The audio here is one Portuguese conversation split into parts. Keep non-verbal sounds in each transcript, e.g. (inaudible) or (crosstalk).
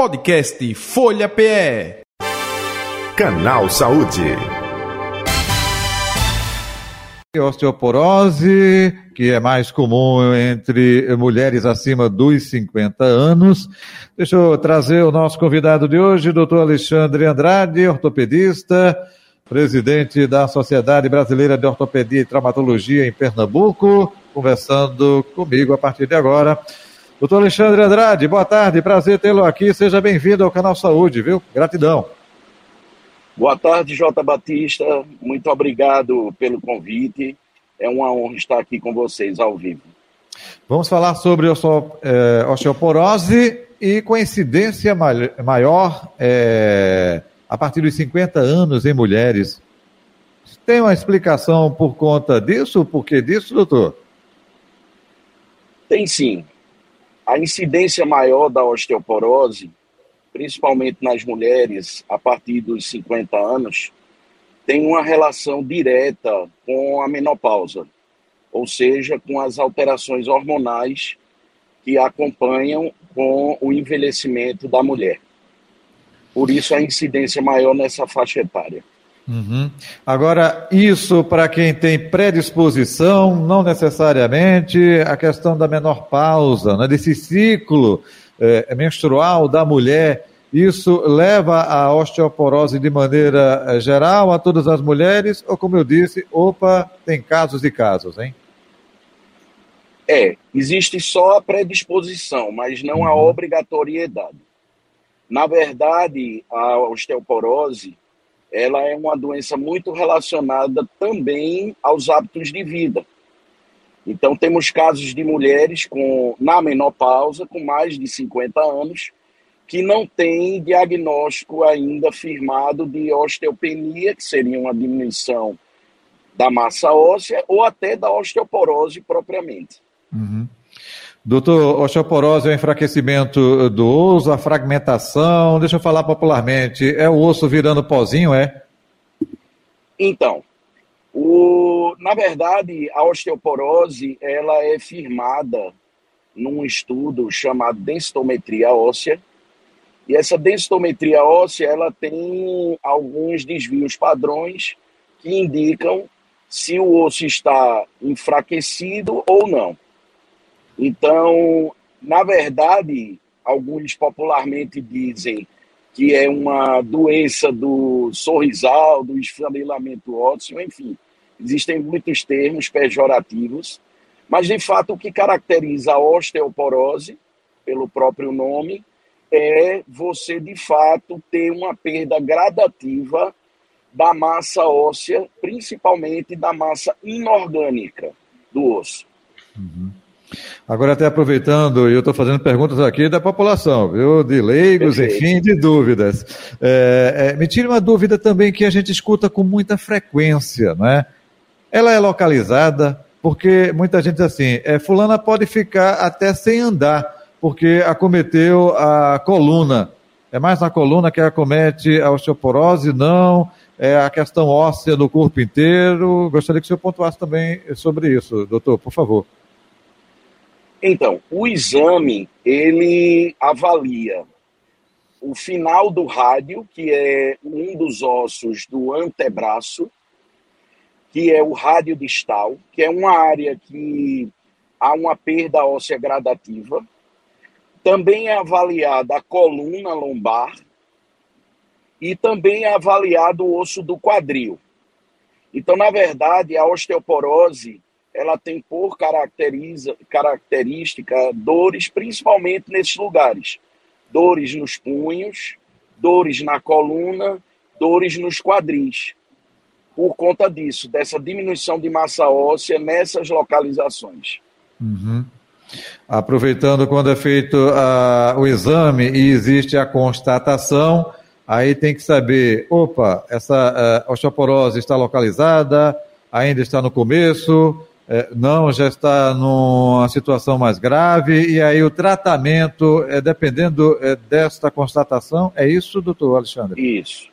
Podcast Folha PE. Canal Saúde. Osteoporose, que é mais comum entre mulheres acima dos 50 anos. Deixa eu trazer o nosso convidado de hoje, doutor Alexandre Andrade, ortopedista, presidente da Sociedade Brasileira de Ortopedia e Traumatologia em Pernambuco, conversando comigo a partir de agora. Doutor Alexandre Andrade, boa tarde, prazer tê-lo aqui, seja bem-vindo ao Canal Saúde, viu? Gratidão. Boa tarde, Jota Batista, muito obrigado pelo convite, é uma honra estar aqui com vocês ao vivo. Vamos falar sobre é, osteoporose e coincidência maior é, a partir dos 50 anos em mulheres. Tem uma explicação por conta disso? Por que disso, doutor? Tem sim a incidência maior da osteoporose, principalmente nas mulheres a partir dos 50 anos, tem uma relação direta com a menopausa, ou seja, com as alterações hormonais que acompanham com o envelhecimento da mulher. Por isso a incidência maior nessa faixa etária. Uhum. Agora, isso para quem tem predisposição, não necessariamente a questão da menor pausa, né, desse ciclo é, menstrual da mulher, isso leva à osteoporose de maneira eh, geral a todas as mulheres? Ou, como eu disse, opa, tem casos e casos, hein? É, existe só a predisposição, mas não a uhum. obrigatoriedade. Na verdade, a osteoporose ela é uma doença muito relacionada também aos hábitos de vida. Então, temos casos de mulheres com, na menopausa, com mais de 50 anos, que não têm diagnóstico ainda firmado de osteopenia, que seria uma diminuição da massa óssea, ou até da osteoporose propriamente. Uhum. Doutor, osteoporose é o enfraquecimento do osso, a fragmentação, deixa eu falar popularmente, é o osso virando pozinho, é? Então, o, na verdade, a osteoporose, ela é firmada num estudo chamado densitometria óssea, e essa densitometria óssea, ela tem alguns desvios padrões que indicam se o osso está enfraquecido ou não. Então, na verdade, alguns popularmente dizem que é uma doença do sorrisal, do esfanelamento ósseo, enfim. Existem muitos termos pejorativos, mas de fato o que caracteriza a osteoporose, pelo próprio nome, é você de fato ter uma perda gradativa da massa óssea, principalmente da massa inorgânica do osso. Uhum. Agora, até aproveitando, eu estou fazendo perguntas aqui da população, viu? De leigos, Perfeito. enfim, de dúvidas. É, é, me tire uma dúvida também que a gente escuta com muita frequência, não é? Ela é localizada, porque muita gente diz assim, é, fulana pode ficar até sem andar, porque acometeu a coluna. É mais na coluna que acomete a osteoporose? Não. É a questão óssea do corpo inteiro. Gostaria que o senhor pontuasse também sobre isso, doutor, por favor. Então, o exame, ele avalia o final do rádio, que é um dos ossos do antebraço, que é o rádio distal, que é uma área que há uma perda óssea gradativa. Também é avaliada a coluna lombar e também é avaliado o osso do quadril. Então, na verdade, a osteoporose ela tem por caracteriza, característica dores, principalmente nesses lugares. Dores nos punhos, dores na coluna, dores nos quadris. Por conta disso, dessa diminuição de massa óssea nessas localizações. Uhum. Aproveitando quando é feito uh, o exame e existe a constatação, aí tem que saber, opa, essa uh, osteoporose está localizada, ainda está no começo, não, já está numa situação mais grave, e aí o tratamento, é, dependendo é, desta constatação, é isso, doutor Alexandre? Isso.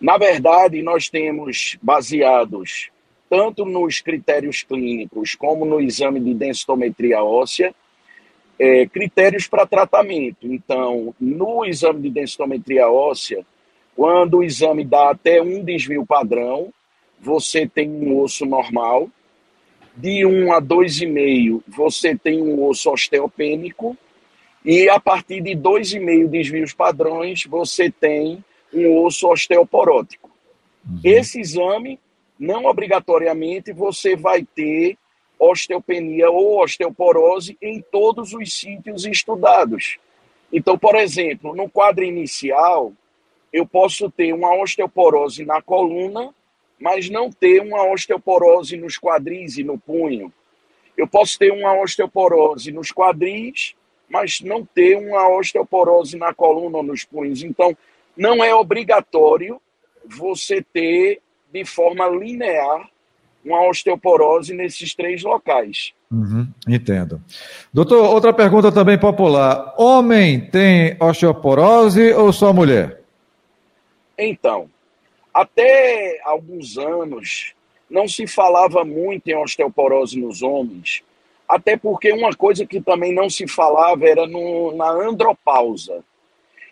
Na verdade, nós temos baseados tanto nos critérios clínicos como no exame de densitometria óssea, é, critérios para tratamento. Então, no exame de densitometria óssea, quando o exame dá até um desvio padrão, você tem um osso normal. De 1 a 2,5, você tem um osso osteopênico. E a partir de 2,5 desvios padrões, você tem um osso osteoporótico. Uhum. Esse exame, não obrigatoriamente, você vai ter osteopenia ou osteoporose em todos os sítios estudados. Então, por exemplo, no quadro inicial, eu posso ter uma osteoporose na coluna, mas não ter uma osteoporose nos quadris e no punho. Eu posso ter uma osteoporose nos quadris, mas não ter uma osteoporose na coluna ou nos punhos. Então, não é obrigatório você ter de forma linear uma osteoporose nesses três locais. Uhum, entendo. Doutor, outra pergunta também popular: homem tem osteoporose ou só mulher? Então, até alguns anos não se falava muito em osteoporose nos homens, até porque uma coisa que também não se falava era no, na andropausa.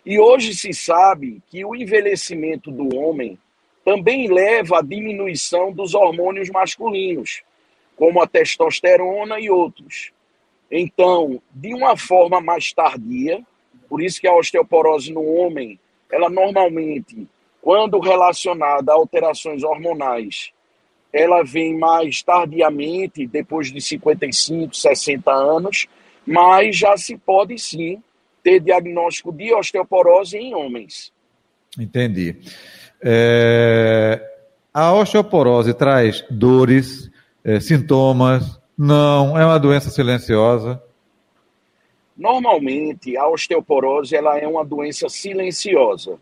E hoje se sabe que o envelhecimento do homem também leva à diminuição dos hormônios masculinos, como a testosterona e outros. Então, de uma forma mais tardia, por isso que a osteoporose no homem, ela normalmente, quando relacionada a alterações hormonais, ela vem mais tardiamente, depois de 55, 60 anos, mas já se pode sim ter diagnóstico de osteoporose em homens. Entendi. É, a osteoporose traz dores, é, sintomas? Não, é uma doença silenciosa? Normalmente, a osteoporose ela é uma doença silenciosa.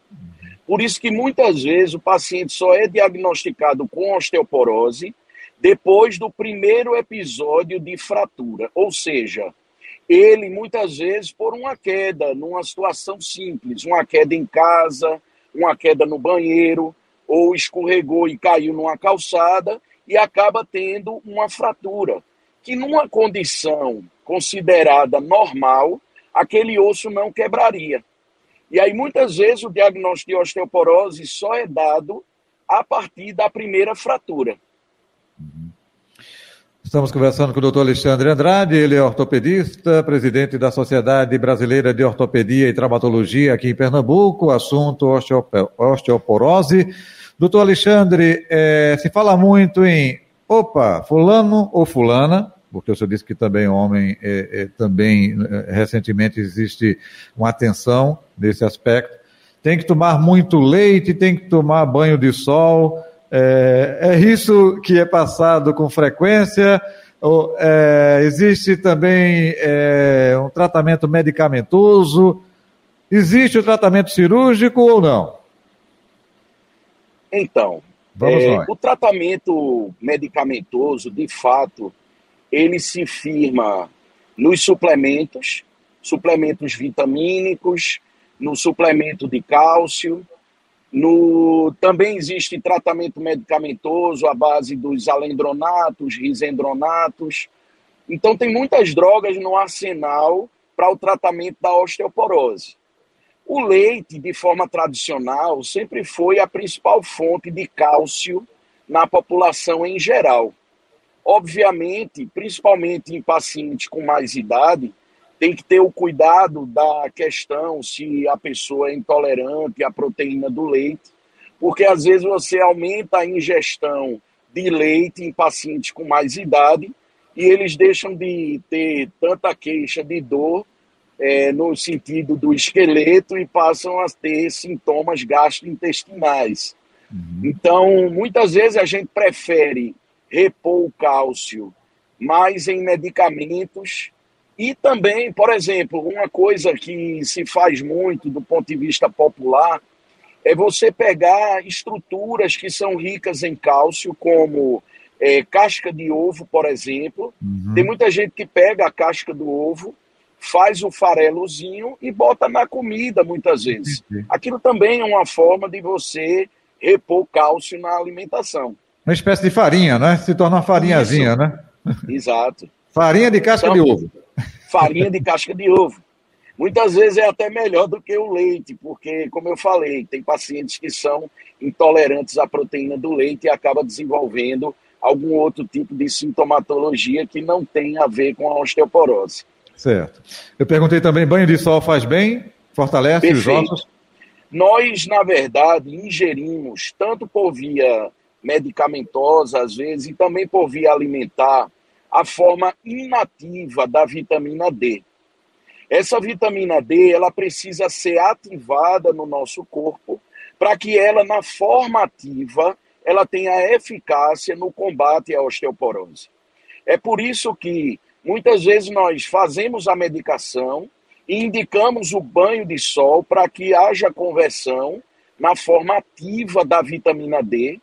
Por isso que muitas vezes o paciente só é diagnosticado com osteoporose depois do primeiro episódio de fratura. Ou seja, ele muitas vezes por uma queda, numa situação simples, uma queda em casa, uma queda no banheiro, ou escorregou e caiu numa calçada e acaba tendo uma fratura, que numa condição considerada normal, aquele osso não quebraria. E aí muitas vezes o diagnóstico de osteoporose só é dado a partir da primeira fratura. Estamos conversando com o doutor Alexandre Andrade, ele é ortopedista, presidente da Sociedade Brasileira de Ortopedia e Traumatologia aqui em Pernambuco, assunto osteoporose. Doutor Alexandre, é, se fala muito em, opa, fulano ou fulana, porque o senhor disse que também homem, é, é, também é, recentemente existe uma atenção nesse aspecto. Tem que tomar muito leite, tem que tomar banho de sol, é, é isso que é passado com frequência? Ou, é, existe também é, um tratamento medicamentoso? Existe o tratamento cirúrgico ou não? Então, é, o tratamento medicamentoso, de fato, ele se firma nos suplementos, suplementos vitamínicos, no suplemento de cálcio, no, também existe tratamento medicamentoso à base dos alendronatos, risendronatos. Então, tem muitas drogas no arsenal para o tratamento da osteoporose. O leite, de forma tradicional, sempre foi a principal fonte de cálcio na população em geral. Obviamente, principalmente em pacientes com mais idade, tem que ter o cuidado da questão se a pessoa é intolerante à proteína do leite, porque às vezes você aumenta a ingestão de leite em pacientes com mais idade e eles deixam de ter tanta queixa de dor é, no sentido do esqueleto e passam a ter sintomas gastrointestinais. Uhum. Então, muitas vezes a gente prefere repor o cálcio mais em medicamentos e também, por exemplo, uma coisa que se faz muito do ponto de vista popular é você pegar estruturas que são ricas em cálcio, como é, casca de ovo, por exemplo. Uhum. Tem muita gente que pega a casca do ovo, faz o farelozinho e bota na comida, muitas vezes. Aquilo também é uma forma de você repor cálcio na alimentação. Uma espécie de farinha, né? Se torna uma farinhazinha, Isso. né? Exato. Farinha de casca então, de ovo. farinha de casca de ovo. Muitas vezes é até melhor do que o leite, porque, como eu falei, tem pacientes que são intolerantes à proteína do leite e acaba desenvolvendo algum outro tipo de sintomatologia que não tem a ver com a osteoporose. Certo. Eu perguntei também, banho de sol faz bem? Fortalece Perfeito. os ossos? Nós, na verdade, ingerimos, tanto por via medicamentosa, às vezes, e também por via alimentar, a forma inativa da vitamina D. Essa vitamina D, ela precisa ser ativada no nosso corpo para que ela, na forma ativa, ela tenha eficácia no combate à osteoporose. É por isso que muitas vezes nós fazemos a medicação e indicamos o banho de sol para que haja conversão na forma ativa da vitamina D,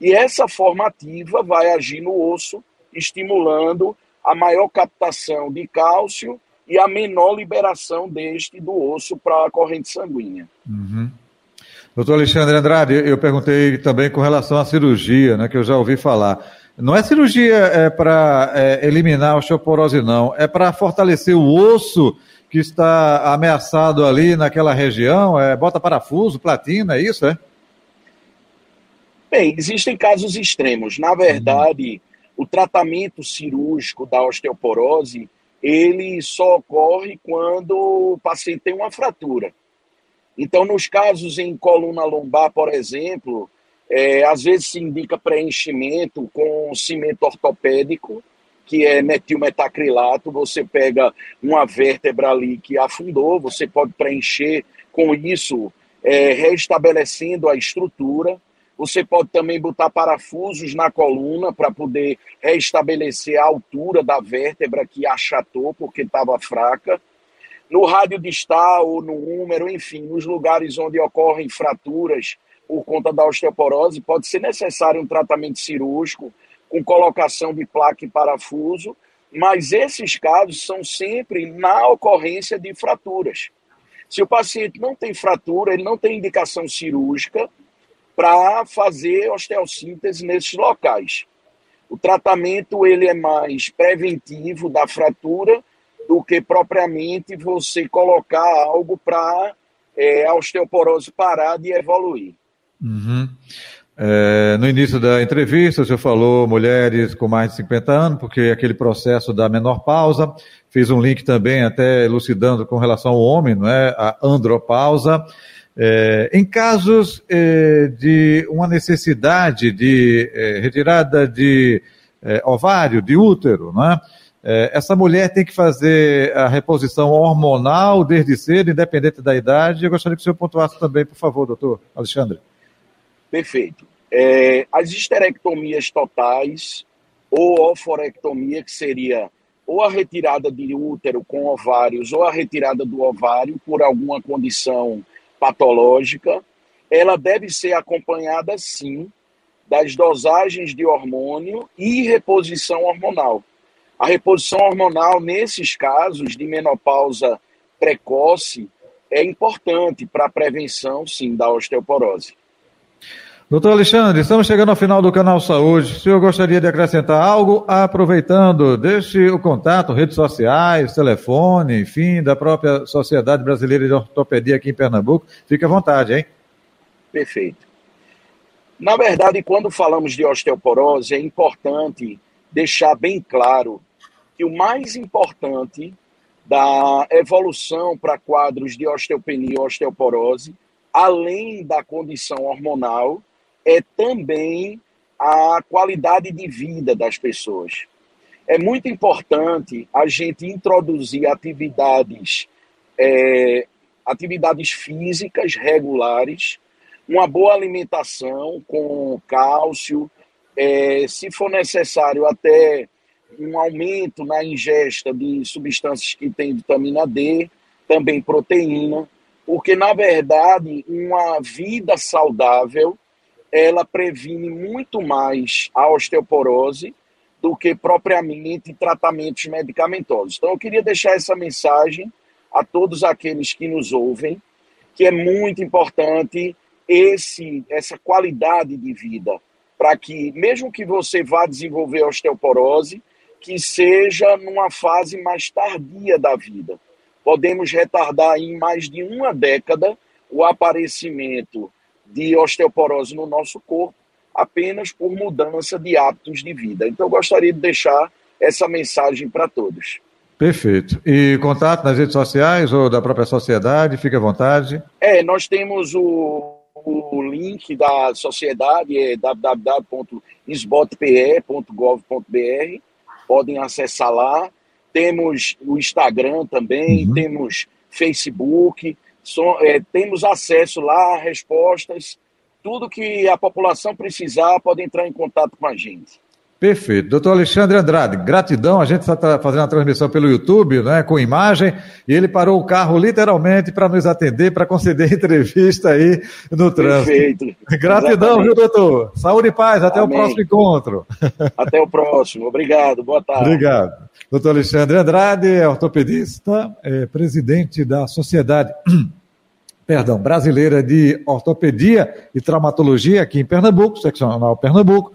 e essa forma ativa vai agir no osso, estimulando a maior captação de cálcio e a menor liberação deste do osso para a corrente sanguínea. Uhum. Doutor Alexandre Andrade, eu perguntei também com relação à cirurgia, né, que eu já ouvi falar. Não é cirurgia é, para é, eliminar a osteoporose, não. É para fortalecer o osso que está ameaçado ali naquela região? É, bota parafuso, platina, é isso, é? Bem, existem casos extremos. Na verdade, uhum. o tratamento cirúrgico da osteoporose, ele só ocorre quando o paciente tem uma fratura. Então, nos casos em coluna lombar, por exemplo, é, às vezes se indica preenchimento com cimento ortopédico, que é metilmetacrilato, você pega uma vértebra ali que afundou, você pode preencher com isso, é, restabelecendo a estrutura. Você pode também botar parafusos na coluna para poder restabelecer a altura da vértebra que achatou porque estava fraca. No rádio distal ou no húmero, enfim, nos lugares onde ocorrem fraturas por conta da osteoporose, pode ser necessário um tratamento cirúrgico com colocação de placa e parafuso, mas esses casos são sempre na ocorrência de fraturas. Se o paciente não tem fratura, ele não tem indicação cirúrgica para fazer osteossíntese nesses locais. O tratamento ele é mais preventivo da fratura do que propriamente você colocar algo para é, a osteoporose parar de evoluir. Uhum. É, no início da entrevista, o senhor falou mulheres com mais de 50 anos, porque aquele processo da menor pausa, fez um link também até elucidando com relação ao homem, não é? A andropausa. É, em casos é, de uma necessidade de é, retirada de é, ovário, de útero, não é? Essa mulher tem que fazer a reposição hormonal desde cedo, independente da idade. Eu gostaria que o senhor pontuasse também, por favor, doutor Alexandre. Perfeito. É, as histerectomias totais ou oforectomia, que seria ou a retirada de útero com ovários ou a retirada do ovário por alguma condição patológica, ela deve ser acompanhada sim das dosagens de hormônio e reposição hormonal. A reposição hormonal, nesses casos de menopausa precoce, é importante para a prevenção, sim, da osteoporose. Doutor Alexandre, estamos chegando ao final do canal Saúde. O senhor gostaria de acrescentar algo? Aproveitando, deixe o contato, redes sociais, telefone, enfim, da própria Sociedade Brasileira de Ortopedia aqui em Pernambuco. Fique à vontade, hein? Perfeito. Na verdade, quando falamos de osteoporose, é importante deixar bem claro que o mais importante da evolução para quadros de osteopenia e osteoporose, além da condição hormonal, é também a qualidade de vida das pessoas. É muito importante a gente introduzir atividades, é, atividades físicas regulares, uma boa alimentação com cálcio, é, se for necessário até um aumento na ingesta de substâncias que têm vitamina D, também proteína, porque na verdade uma vida saudável ela previne muito mais a osteoporose do que propriamente tratamentos medicamentosos. Então, eu queria deixar essa mensagem a todos aqueles que nos ouvem, que é muito importante esse, essa qualidade de vida, para que, mesmo que você vá desenvolver osteoporose, que seja numa fase mais tardia da vida. Podemos retardar em mais de uma década o aparecimento de osteoporose no nosso corpo apenas por mudança de hábitos de vida. Então, eu gostaria de deixar essa mensagem para todos. Perfeito. E contato nas redes sociais ou da própria sociedade, fique à vontade. É, nós temos o, o link da sociedade, é www.sbotpe.gov.br, podem acessar lá. Temos o Instagram também, uhum. temos Facebook, so, é, temos acesso lá a respostas, tudo que a população precisar pode entrar em contato com a gente. Perfeito. Doutor Alexandre Andrade, gratidão. A gente está fazendo a transmissão pelo YouTube, né, com imagem, e ele parou o carro literalmente para nos atender, para conceder (laughs) entrevista aí no trânsito. Perfeito. (laughs) Gratidão, Exatamente. viu, doutor? Saúde e paz. Até Amém. o próximo encontro. (laughs) Até o próximo. Obrigado. Boa tarde. Obrigado. Doutor Alexandre Andrade é ortopedista, é presidente da Sociedade (clears throat) perdão, Brasileira de Ortopedia e Traumatologia aqui em Pernambuco, seccional Pernambuco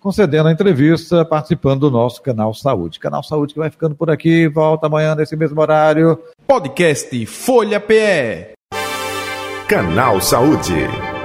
concedendo a entrevista, participando do nosso Canal Saúde. Canal Saúde que vai ficando por aqui, volta amanhã nesse mesmo horário. Podcast Folha PE. Canal Saúde.